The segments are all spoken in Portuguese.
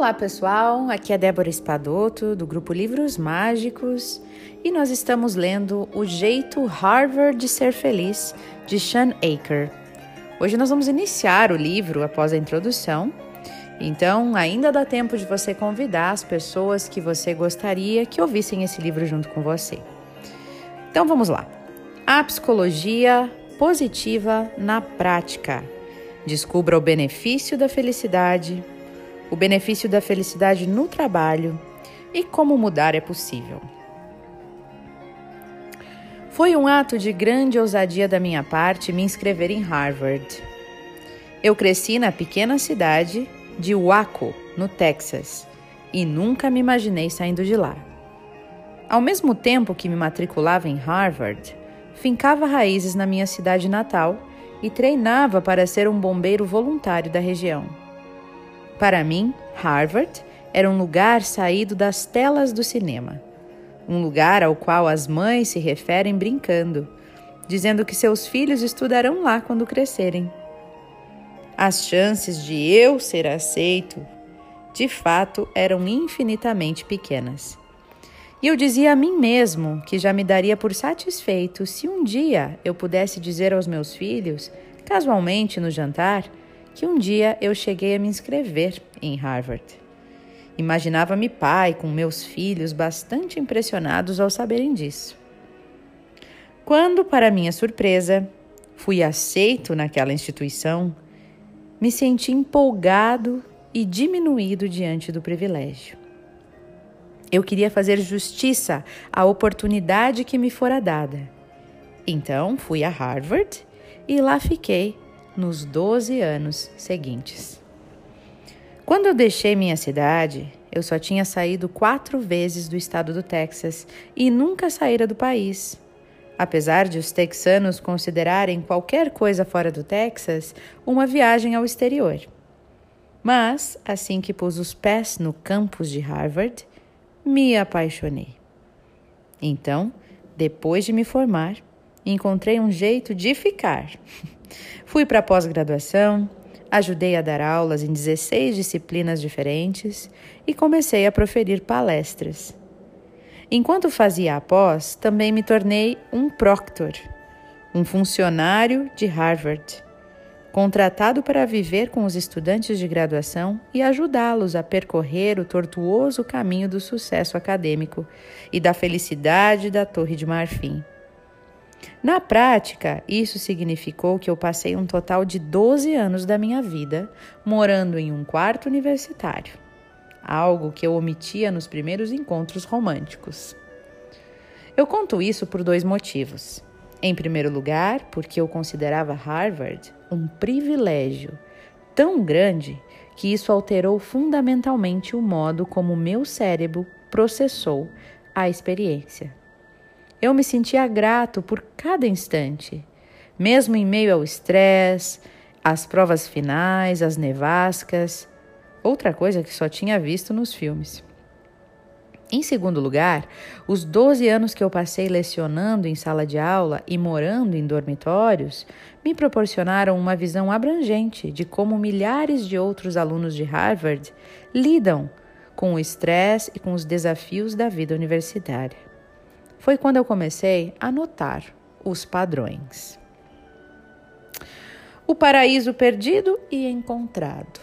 Olá pessoal, aqui é Débora Espadoto do grupo Livros Mágicos e nós estamos lendo O Jeito Harvard de Ser Feliz de Sean Aker. Hoje nós vamos iniciar o livro após a introdução, então ainda dá tempo de você convidar as pessoas que você gostaria que ouvissem esse livro junto com você. Então vamos lá. A psicologia positiva na prática. Descubra o benefício da felicidade o benefício da felicidade no trabalho e como mudar é possível. Foi um ato de grande ousadia da minha parte me inscrever em Harvard. Eu cresci na pequena cidade de Waco, no Texas, e nunca me imaginei saindo de lá. Ao mesmo tempo que me matriculava em Harvard, fincava raízes na minha cidade natal e treinava para ser um bombeiro voluntário da região. Para mim, Harvard era um lugar saído das telas do cinema. Um lugar ao qual as mães se referem brincando, dizendo que seus filhos estudarão lá quando crescerem. As chances de eu ser aceito, de fato, eram infinitamente pequenas. E eu dizia a mim mesmo que já me daria por satisfeito se um dia eu pudesse dizer aos meus filhos, casualmente no jantar, que um dia eu cheguei a me inscrever em Harvard. Imaginava-me pai com meus filhos bastante impressionados ao saberem disso. Quando, para minha surpresa, fui aceito naquela instituição, me senti empolgado e diminuído diante do privilégio. Eu queria fazer justiça à oportunidade que me fora dada. Então fui a Harvard e lá fiquei nos 12 anos seguintes. Quando eu deixei minha cidade, eu só tinha saído quatro vezes do estado do Texas e nunca saíra do país. Apesar de os texanos considerarem qualquer coisa fora do Texas uma viagem ao exterior. Mas, assim que pus os pés no campus de Harvard, me apaixonei. Então, depois de me formar, encontrei um jeito de ficar. Fui para a pós-graduação, ajudei a dar aulas em 16 disciplinas diferentes e comecei a proferir palestras. Enquanto fazia a pós, também me tornei um proctor, um funcionário de Harvard, contratado para viver com os estudantes de graduação e ajudá-los a percorrer o tortuoso caminho do sucesso acadêmico e da felicidade da Torre de Marfim. Na prática, isso significou que eu passei um total de 12 anos da minha vida morando em um quarto universitário, algo que eu omitia nos primeiros encontros românticos. Eu conto isso por dois motivos. Em primeiro lugar, porque eu considerava Harvard um privilégio tão grande que isso alterou fundamentalmente o modo como meu cérebro processou a experiência. Eu me sentia grato por cada instante, mesmo em meio ao estresse, às provas finais, às nevascas, outra coisa que só tinha visto nos filmes. Em segundo lugar, os 12 anos que eu passei lecionando em sala de aula e morando em dormitórios me proporcionaram uma visão abrangente de como milhares de outros alunos de Harvard lidam com o estresse e com os desafios da vida universitária foi quando eu comecei a notar os padrões. O paraíso perdido e encontrado.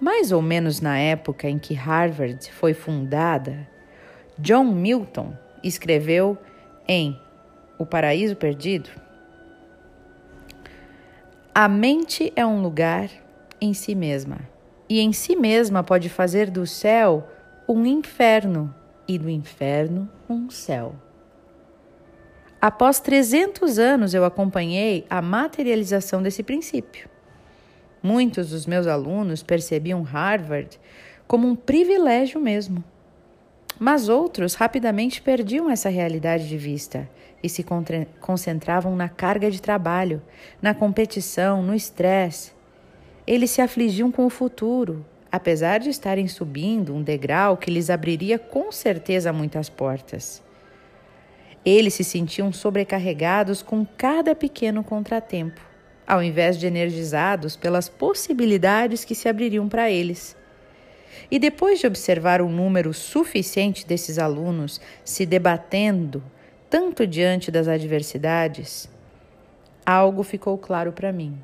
Mais ou menos na época em que Harvard foi fundada, John Milton escreveu em O Paraíso Perdido: A mente é um lugar em si mesma, e em si mesma pode fazer do céu um inferno e do inferno um céu. Após 300 anos, eu acompanhei a materialização desse princípio. Muitos dos meus alunos percebiam Harvard como um privilégio mesmo. Mas outros rapidamente perdiam essa realidade de vista e se concentravam na carga de trabalho, na competição, no estresse. Eles se afligiam com o futuro, apesar de estarem subindo um degrau que lhes abriria com certeza muitas portas. Eles se sentiam sobrecarregados com cada pequeno contratempo, ao invés de energizados pelas possibilidades que se abririam para eles. E depois de observar um número suficiente desses alunos se debatendo tanto diante das adversidades, algo ficou claro para mim.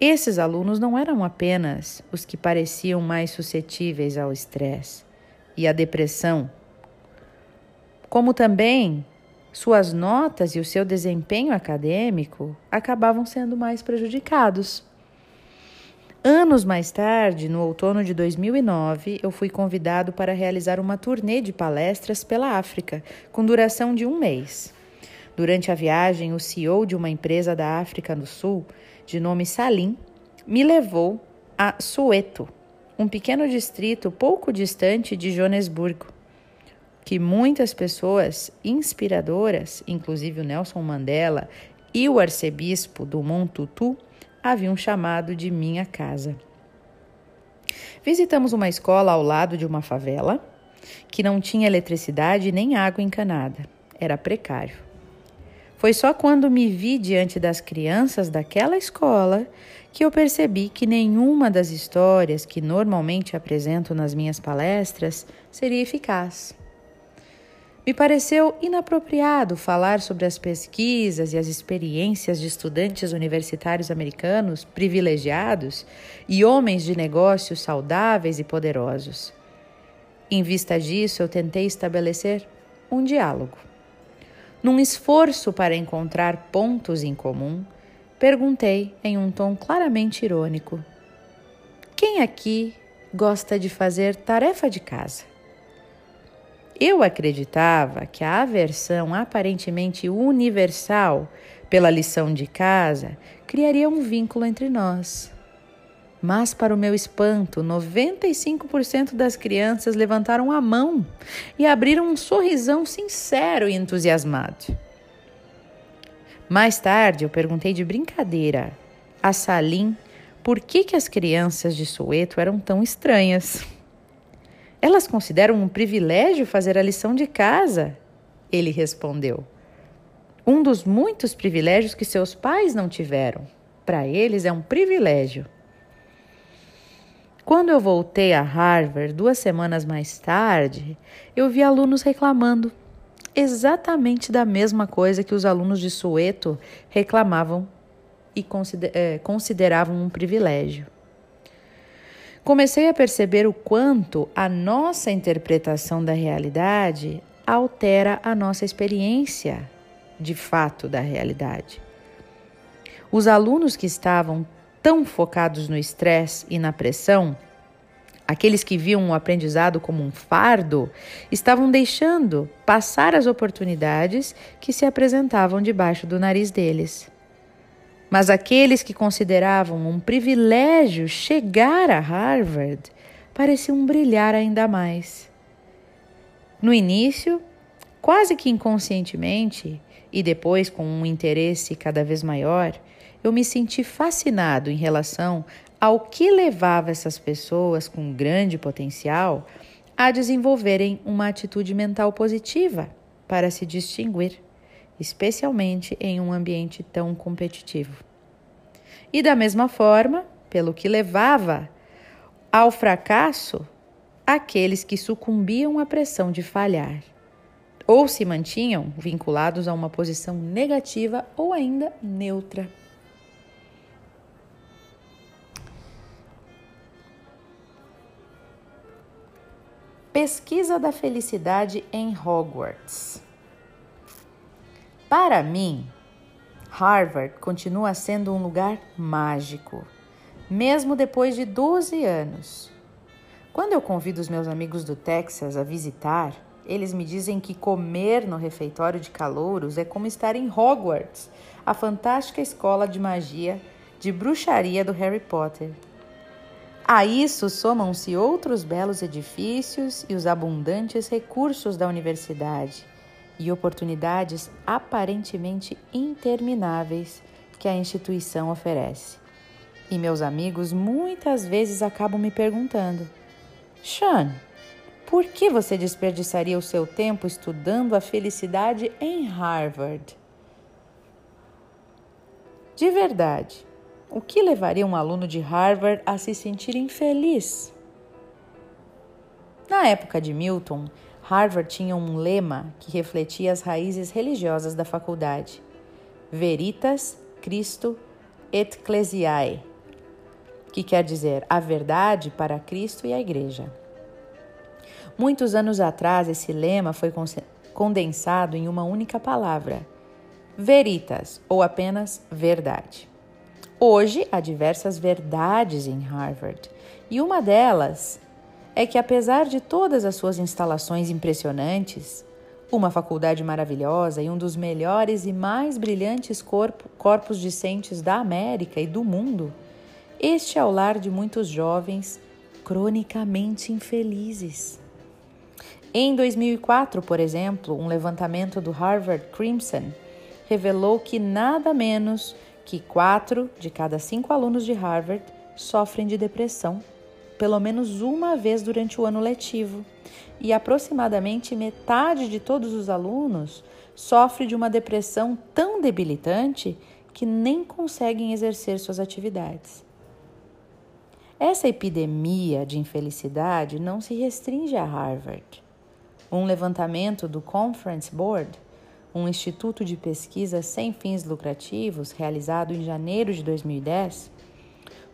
Esses alunos não eram apenas os que pareciam mais suscetíveis ao estresse e à depressão, como também suas notas e o seu desempenho acadêmico acabavam sendo mais prejudicados. Anos mais tarde, no outono de 2009, eu fui convidado para realizar uma turnê de palestras pela África, com duração de um mês. Durante a viagem, o CEO de uma empresa da África do Sul, de nome Salim, me levou a Soweto, um pequeno distrito pouco distante de Joanesburgo, que muitas pessoas inspiradoras, inclusive o Nelson Mandela e o arcebispo do Montutu, haviam chamado de minha casa. Visitamos uma escola ao lado de uma favela que não tinha eletricidade nem água encanada. Era precário. Foi só quando me vi diante das crianças daquela escola que eu percebi que nenhuma das histórias que normalmente apresento nas minhas palestras seria eficaz. Me pareceu inapropriado falar sobre as pesquisas e as experiências de estudantes universitários americanos privilegiados e homens de negócios saudáveis e poderosos. Em vista disso, eu tentei estabelecer um diálogo. Num esforço para encontrar pontos em comum, perguntei em um tom claramente irônico: Quem aqui gosta de fazer tarefa de casa? Eu acreditava que a aversão aparentemente universal pela lição de casa criaria um vínculo entre nós. Mas, para o meu espanto, 95% das crianças levantaram a mão e abriram um sorrisão sincero e entusiasmado. Mais tarde, eu perguntei de brincadeira a Salim por que, que as crianças de Soweto eram tão estranhas. Elas consideram um privilégio fazer a lição de casa? Ele respondeu. Um dos muitos privilégios que seus pais não tiveram. Para eles é um privilégio. Quando eu voltei a Harvard duas semanas mais tarde, eu vi alunos reclamando exatamente da mesma coisa que os alunos de Soweto reclamavam e eh, consideravam um privilégio comecei a perceber o quanto a nossa interpretação da realidade altera a nossa experiência de fato da realidade. Os alunos que estavam tão focados no estresse e na pressão, aqueles que viam o aprendizado como um fardo, estavam deixando passar as oportunidades que se apresentavam debaixo do nariz deles. Mas aqueles que consideravam um privilégio chegar a Harvard pareciam brilhar ainda mais. No início, quase que inconscientemente, e depois com um interesse cada vez maior, eu me senti fascinado em relação ao que levava essas pessoas com grande potencial a desenvolverem uma atitude mental positiva para se distinguir especialmente em um ambiente tão competitivo. E da mesma forma, pelo que levava ao fracasso aqueles que sucumbiam à pressão de falhar ou se mantinham vinculados a uma posição negativa ou ainda neutra. Pesquisa da felicidade em Hogwarts. Para mim, Harvard continua sendo um lugar mágico, mesmo depois de 12 anos. Quando eu convido os meus amigos do Texas a visitar, eles me dizem que comer no refeitório de calouros é como estar em Hogwarts, a fantástica escola de magia de bruxaria do Harry Potter. A isso somam-se outros belos edifícios e os abundantes recursos da universidade e oportunidades aparentemente intermináveis que a instituição oferece. E meus amigos muitas vezes acabam me perguntando: Sean, por que você desperdiçaria o seu tempo estudando a felicidade em Harvard? De verdade, o que levaria um aluno de Harvard a se sentir infeliz? Na época de Milton, Harvard tinha um lema que refletia as raízes religiosas da faculdade: Veritas Christo Ecclesiae, que quer dizer a verdade para Cristo e a Igreja. Muitos anos atrás, esse lema foi condensado em uma única palavra: veritas, ou apenas verdade. Hoje há diversas verdades em Harvard, e uma delas é que, apesar de todas as suas instalações impressionantes, uma faculdade maravilhosa e um dos melhores e mais brilhantes corpo, corpos discentes da América e do mundo, este é o lar de muitos jovens cronicamente infelizes. Em 2004, por exemplo, um levantamento do Harvard Crimson revelou que nada menos que quatro de cada cinco alunos de Harvard sofrem de depressão pelo menos uma vez durante o ano letivo, e aproximadamente metade de todos os alunos sofre de uma depressão tão debilitante que nem conseguem exercer suas atividades. Essa epidemia de infelicidade não se restringe a Harvard. Um levantamento do Conference Board, um instituto de pesquisa sem fins lucrativos realizado em janeiro de 2010,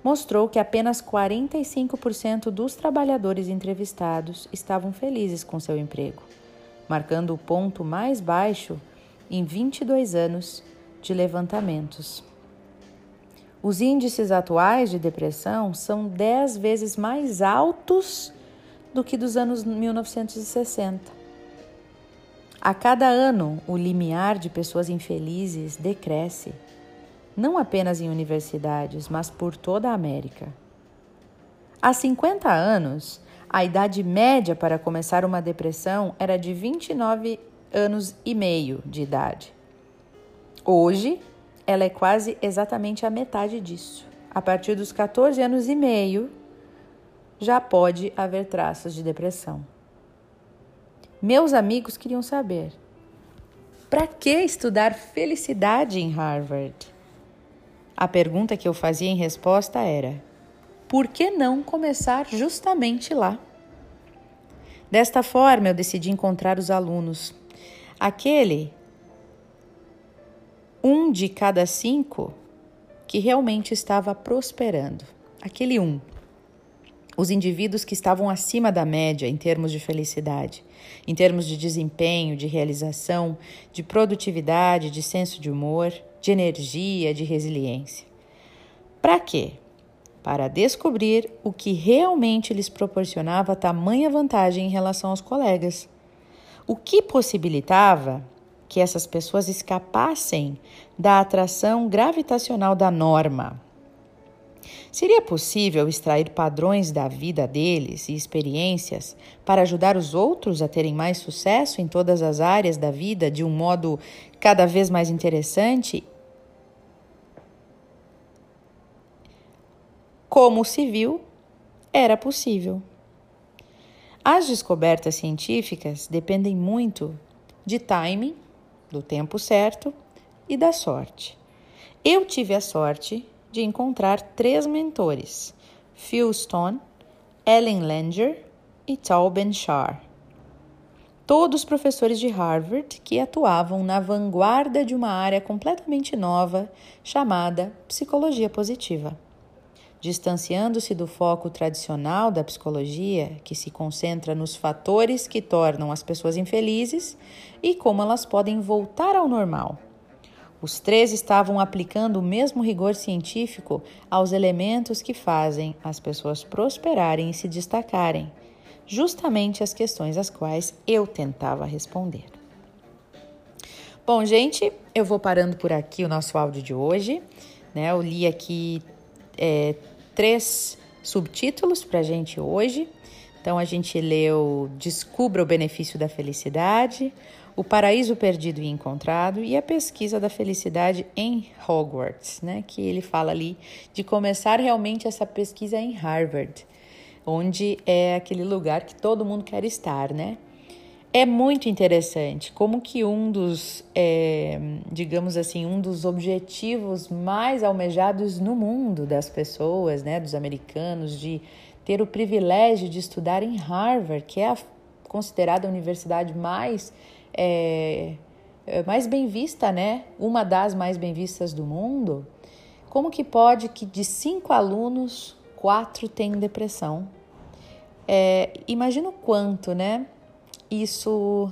mostrou que apenas 45% dos trabalhadores entrevistados estavam felizes com seu emprego, marcando o ponto mais baixo em 22 anos de levantamentos. Os índices atuais de depressão são 10 vezes mais altos do que dos anos 1960. A cada ano, o limiar de pessoas infelizes decresce não apenas em universidades, mas por toda a América. Há 50 anos, a idade média para começar uma depressão era de 29 anos e meio de idade. Hoje, ela é quase exatamente a metade disso. A partir dos 14 anos e meio, já pode haver traços de depressão. Meus amigos queriam saber: para que estudar felicidade em Harvard? A pergunta que eu fazia em resposta era: por que não começar justamente lá? Desta forma, eu decidi encontrar os alunos. Aquele um de cada cinco que realmente estava prosperando. Aquele um. Os indivíduos que estavam acima da média em termos de felicidade, em termos de desempenho, de realização, de produtividade, de senso de humor de energia, de resiliência. Para quê? Para descobrir o que realmente lhes proporcionava tamanha vantagem em relação aos colegas. O que possibilitava que essas pessoas escapassem da atração gravitacional da norma. Seria possível extrair padrões da vida deles e experiências para ajudar os outros a terem mais sucesso em todas as áreas da vida de um modo cada vez mais interessante como se viu, era possível. As descobertas científicas dependem muito de timing, do tempo certo e da sorte. Eu tive a sorte de encontrar três mentores: Phil Stone, Ellen Langer e Tal Ben-Shahar. Todos professores de Harvard que atuavam na vanguarda de uma área completamente nova chamada psicologia positiva distanciando-se do foco tradicional da psicologia, que se concentra nos fatores que tornam as pessoas infelizes e como elas podem voltar ao normal. Os três estavam aplicando o mesmo rigor científico aos elementos que fazem as pessoas prosperarem e se destacarem, justamente as questões às quais eu tentava responder. Bom, gente, eu vou parando por aqui o nosso áudio de hoje. Né? Eu li aqui é, três subtítulos para a gente hoje. Então a gente leu Descubra o benefício da felicidade, O paraíso perdido e encontrado e a pesquisa da felicidade em Hogwarts, né? Que ele fala ali de começar realmente essa pesquisa em Harvard, onde é aquele lugar que todo mundo quer estar, né? É muito interessante como que um dos, é, digamos assim, um dos objetivos mais almejados no mundo das pessoas, né, dos americanos, de ter o privilégio de estudar em Harvard, que é a, considerada a universidade mais, é, é mais bem vista, né? Uma das mais bem vistas do mundo. Como que pode que de cinco alunos, quatro têm depressão? É, imagina o quanto, né? Isso,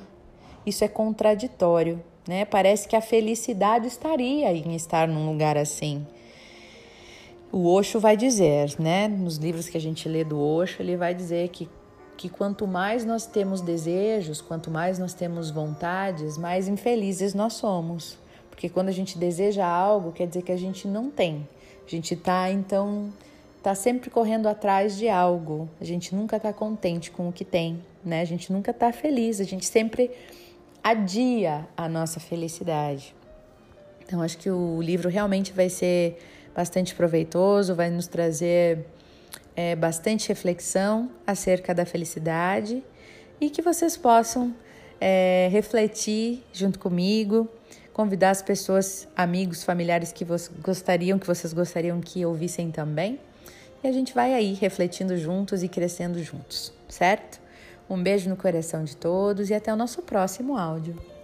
isso é contraditório, né? Parece que a felicidade estaria em estar num lugar assim. O Osho vai dizer, né? Nos livros que a gente lê do Osho, ele vai dizer que que quanto mais nós temos desejos, quanto mais nós temos vontades, mais infelizes nós somos. Porque quando a gente deseja algo, quer dizer que a gente não tem. A gente está, então, tá sempre correndo atrás de algo. A gente nunca está contente com o que tem, né? A gente nunca está feliz, a gente sempre adia a nossa felicidade. Então, acho que o livro realmente vai ser bastante proveitoso, vai nos trazer é, bastante reflexão acerca da felicidade e que vocês possam é, refletir junto comigo, convidar as pessoas, amigos, familiares que gostariam, que vocês gostariam que ouvissem também. E a gente vai aí refletindo juntos e crescendo juntos, certo? Um beijo no coração de todos e até o nosso próximo áudio.